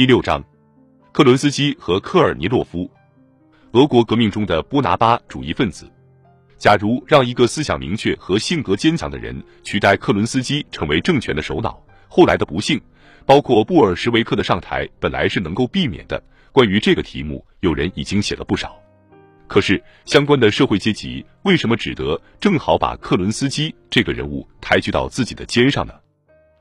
第六章，克伦斯基和科尔尼洛夫，俄国革命中的波拿巴主义分子。假如让一个思想明确和性格坚强的人取代克伦斯基成为政权的首脑，后来的不幸，包括布尔什维克的上台，本来是能够避免的。关于这个题目，有人已经写了不少。可是，相关的社会阶级为什么只得正好把克伦斯基这个人物抬举到自己的肩上呢？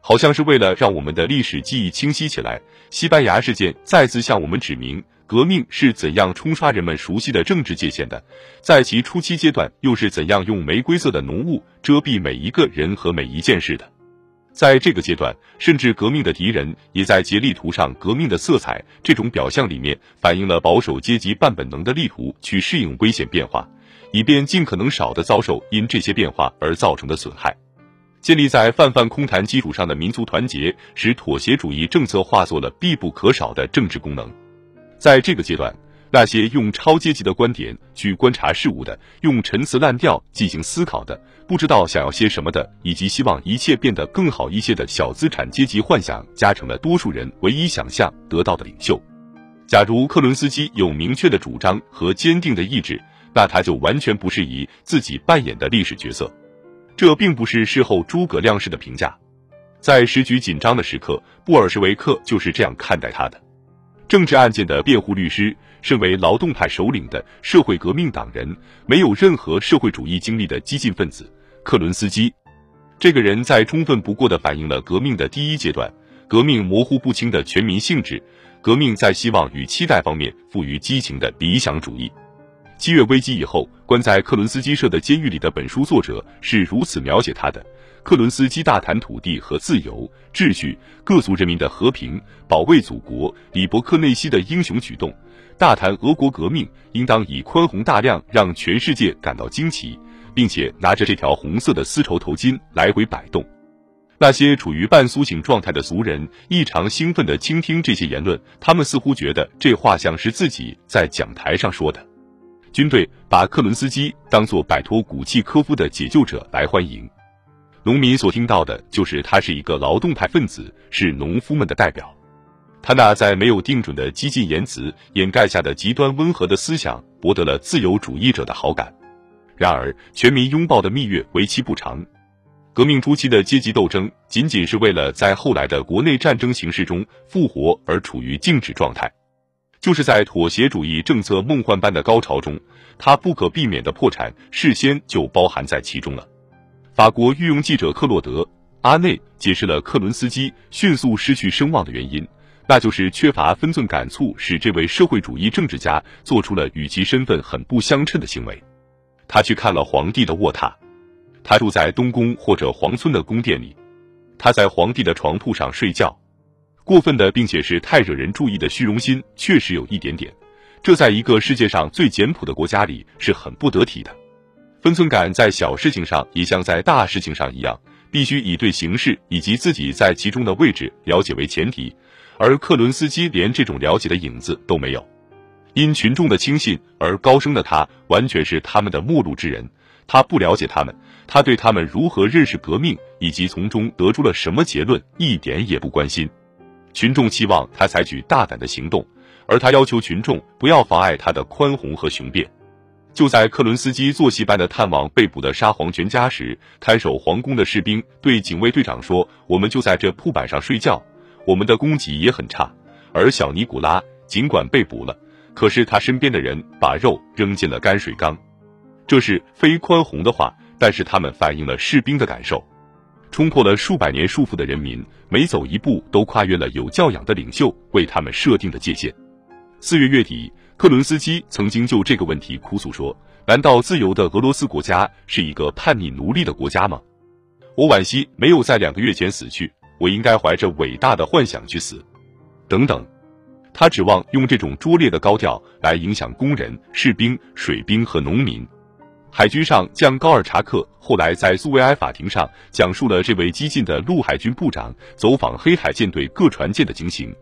好像是为了让我们的历史记忆清晰起来，西班牙事件再次向我们指明革命是怎样冲刷人们熟悉的政治界限的，在其初期阶段又是怎样用玫瑰色的浓雾遮蔽每一个人和每一件事的。在这个阶段，甚至革命的敌人也在竭力涂上革命的色彩。这种表象里面反映了保守阶级半本能的力图去适应危险变化，以便尽可能少的遭受因这些变化而造成的损害。建立在泛泛空谈基础上的民族团结，使妥协主义政策化作了必不可少的政治功能。在这个阶段，那些用超阶级的观点去观察事物的，用陈词滥调进行思考的，不知道想要些什么的，以及希望一切变得更好一些的小资产阶级幻想，加成了多数人唯一想象得到的领袖。假如克伦斯基有明确的主张和坚定的意志，那他就完全不适宜自己扮演的历史角色。这并不是事后诸葛亮式的评价，在时局紧张的时刻，布尔什维克就是这样看待他的。政治案件的辩护律师，身为劳动派首领的社会革命党人，没有任何社会主义经历的激进分子克伦斯基，这个人在充分不过的反映了革命的第一阶段，革命模糊不清的全民性质，革命在希望与期待方面赋予激情的理想主义。七月危机以后，关在克伦斯基社的监狱里的本书作者是如此描写他的：克伦斯基大谈土地和自由、秩序、各族人民的和平、保卫祖国；李伯克内西的英雄举动，大谈俄国革命应当以宽宏大量让全世界感到惊奇，并且拿着这条红色的丝绸头巾来回摆动。那些处于半苏醒状态的族人异常兴奋地倾听这些言论，他们似乎觉得这话像是自己在讲台上说的。军队把克伦斯基当作摆脱古契科夫的解救者来欢迎，农民所听到的就是他是一个劳动派分子，是农夫们的代表。他那在没有定准的激进言辞掩盖下的极端温和的思想，博得了自由主义者的好感。然而，全民拥抱的蜜月为期不长。革命初期的阶级斗争，仅仅是为了在后来的国内战争形势中复活而处于静止状态。就是在妥协主义政策梦幻般的高潮中，他不可避免的破产事先就包含在其中了。法国御用记者克洛德·阿内解释了克伦斯基迅速失去声望的原因，那就是缺乏分寸感，促使这位社会主义政治家做出了与其身份很不相称的行为。他去看了皇帝的卧榻，他住在东宫或者皇村的宫殿里，他在皇帝的床铺上睡觉。过分的，并且是太惹人注意的虚荣心，确实有一点点。这在一个世界上最简朴的国家里是很不得体的。分寸感在小事情上也像在大事情上一样，必须以对形势以及自己在其中的位置了解为前提。而克伦斯基连这种了解的影子都没有。因群众的轻信而高升的他，完全是他们的陌路之人。他不了解他们，他对他们如何认识革命以及从中得出了什么结论一点也不关心。群众期望他采取大胆的行动，而他要求群众不要妨碍他的宽宏和雄辩。就在克伦斯基坐戏般的探望被捕的沙皇全家时，看守皇宫的士兵对警卫队长说：“我们就在这铺板上睡觉，我们的供给也很差。”而小尼古拉尽管被捕了，可是他身边的人把肉扔进了泔水缸。这是非宽宏的话，但是他们反映了士兵的感受。冲破了数百年束缚的人民，每走一步都跨越了有教养的领袖为他们设定的界限。四月月底，克伦斯基曾经就这个问题哭诉说：“难道自由的俄罗斯国家是一个叛逆奴隶的国家吗？我惋惜没有在两个月前死去，我应该怀着伟大的幻想去死。”等等，他指望用这种拙劣的高调来影响工人、士兵、水兵和农民。海军上将高尔察克后来在苏维埃法庭上讲述了这位激进的陆海军部长走访黑海舰队各船舰的情形。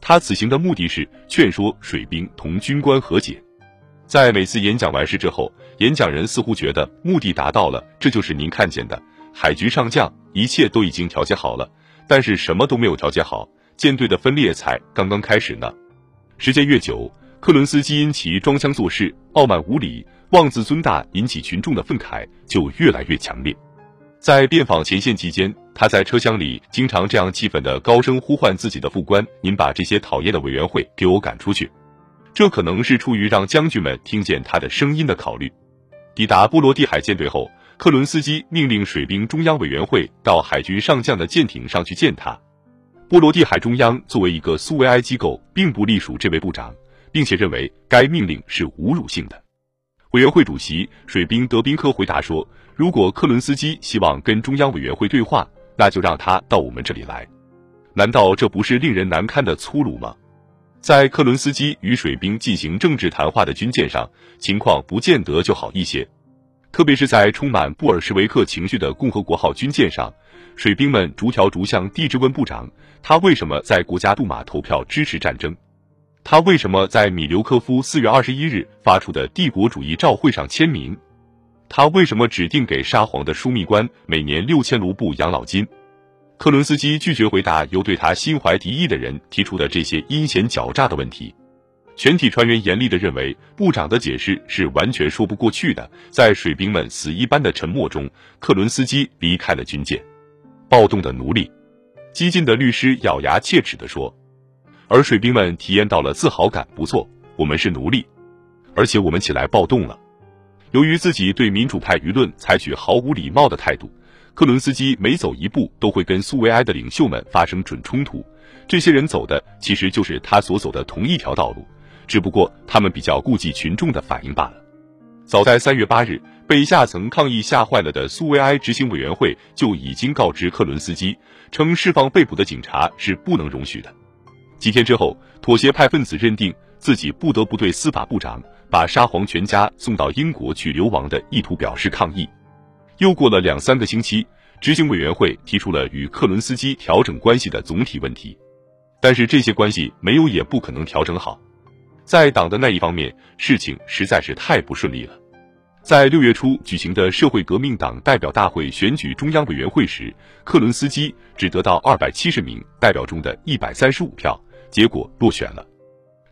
他此行的目的是劝说水兵同军官和解。在每次演讲完事之后，演讲人似乎觉得目的达到了，这就是您看见的海军上将，一切都已经调节好了。但是什么都没有调节好，舰队的分裂才刚刚开始呢。时间越久，克伦斯基因其装腔作势、傲慢无礼、妄自尊大，引起群众的愤慨就越来越强烈。在遍访前线期间，他在车厢里经常这样气愤的高声呼唤自己的副官：“您把这些讨厌的委员会给我赶出去。”这可能是出于让将军们听见他的声音的考虑。抵达波罗的海舰队后，克伦斯基命令水兵中央委员会到海军上将的舰艇上去见他。波罗的海中央作为一个苏维埃机构，并不隶属这位部长，并且认为该命令是侮辱性的。委员会主席水兵德宾科回答说。如果克伦斯基希望跟中央委员会对话，那就让他到我们这里来。难道这不是令人难堪的粗鲁吗？在克伦斯基与水兵进行政治谈话的军舰上，情况不见得就好一些。特别是在充满布尔什维克情绪的共和国号军舰上，水兵们逐条逐项地质问部长：他为什么在国家杜马投票支持战争？他为什么在米留科夫四月二十一日发出的帝国主义照会上签名？他为什么指定给沙皇的枢密官每年六千卢布养老金？克伦斯基拒绝回答由对他心怀敌意的人提出的这些阴险狡诈的问题。全体船员严厉地认为，部长的解释是完全说不过去的。在水兵们死一般的沉默中，克伦斯基离开了军舰。暴动的奴隶，激进的律师咬牙切齿地说。而水兵们体验到了自豪感。不错，我们是奴隶，而且我们起来暴动了。由于自己对民主派舆论采取毫无礼貌的态度，克伦斯基每走一步都会跟苏维埃的领袖们发生准冲突。这些人走的其实就是他所走的同一条道路，只不过他们比较顾忌群众的反应罢了。早在三月八日，被下层抗议吓坏了的苏维埃执行委员会就已经告知克伦斯基，称释放被捕的警察是不能容许的。几天之后，妥协派分子认定自己不得不对司法部长。把沙皇全家送到英国去流亡的意图表示抗议。又过了两三个星期，执行委员会提出了与克伦斯基调整关系的总体问题，但是这些关系没有也不可能调整好。在党的那一方面，事情实在是太不顺利了。在六月初举行的社会革命党代表大会选举中央委员会时，克伦斯基只得到二百七十名代表中的一百三十五票，结果落选了。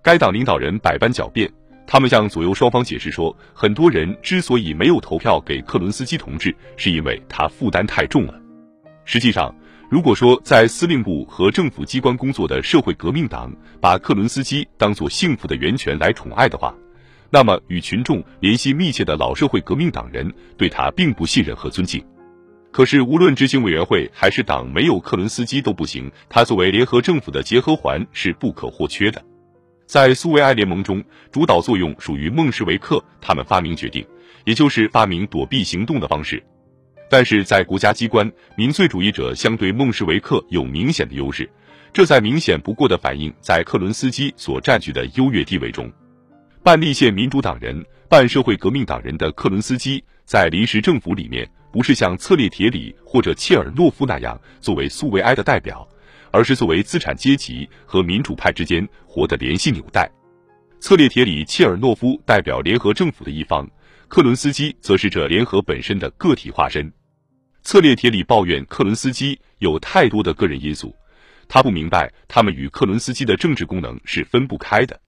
该党领导人百般狡辩。他们向左右双方解释说，很多人之所以没有投票给克伦斯基同志，是因为他负担太重了。实际上，如果说在司令部和政府机关工作的社会革命党把克伦斯基当作幸福的源泉来宠爱的话，那么与群众联系密切的老社会革命党人对他并不信任和尊敬。可是，无论执行委员会还是党没有克伦斯基都不行，他作为联合政府的结合环是不可或缺的。在苏维埃联盟中，主导作用属于孟什维克，他们发明决定，也就是发明躲避行动的方式。但是在国家机关，民粹主义者相对孟什维克有明显的优势，这在明显不过的反映在克伦斯基所占据的优越地位中。半立宪民主党人、半社会革命党人的克伦斯基，在临时政府里面，不是像策列铁里或者切尔诺夫那样作为苏维埃的代表。而是作为资产阶级和民主派之间活的联系纽带。策列铁里切尔诺夫代表联合政府的一方，克伦斯基则是这联合本身的个体化身。策列铁里抱怨克伦斯基有太多的个人因素，他不明白他们与克伦斯基的政治功能是分不开的。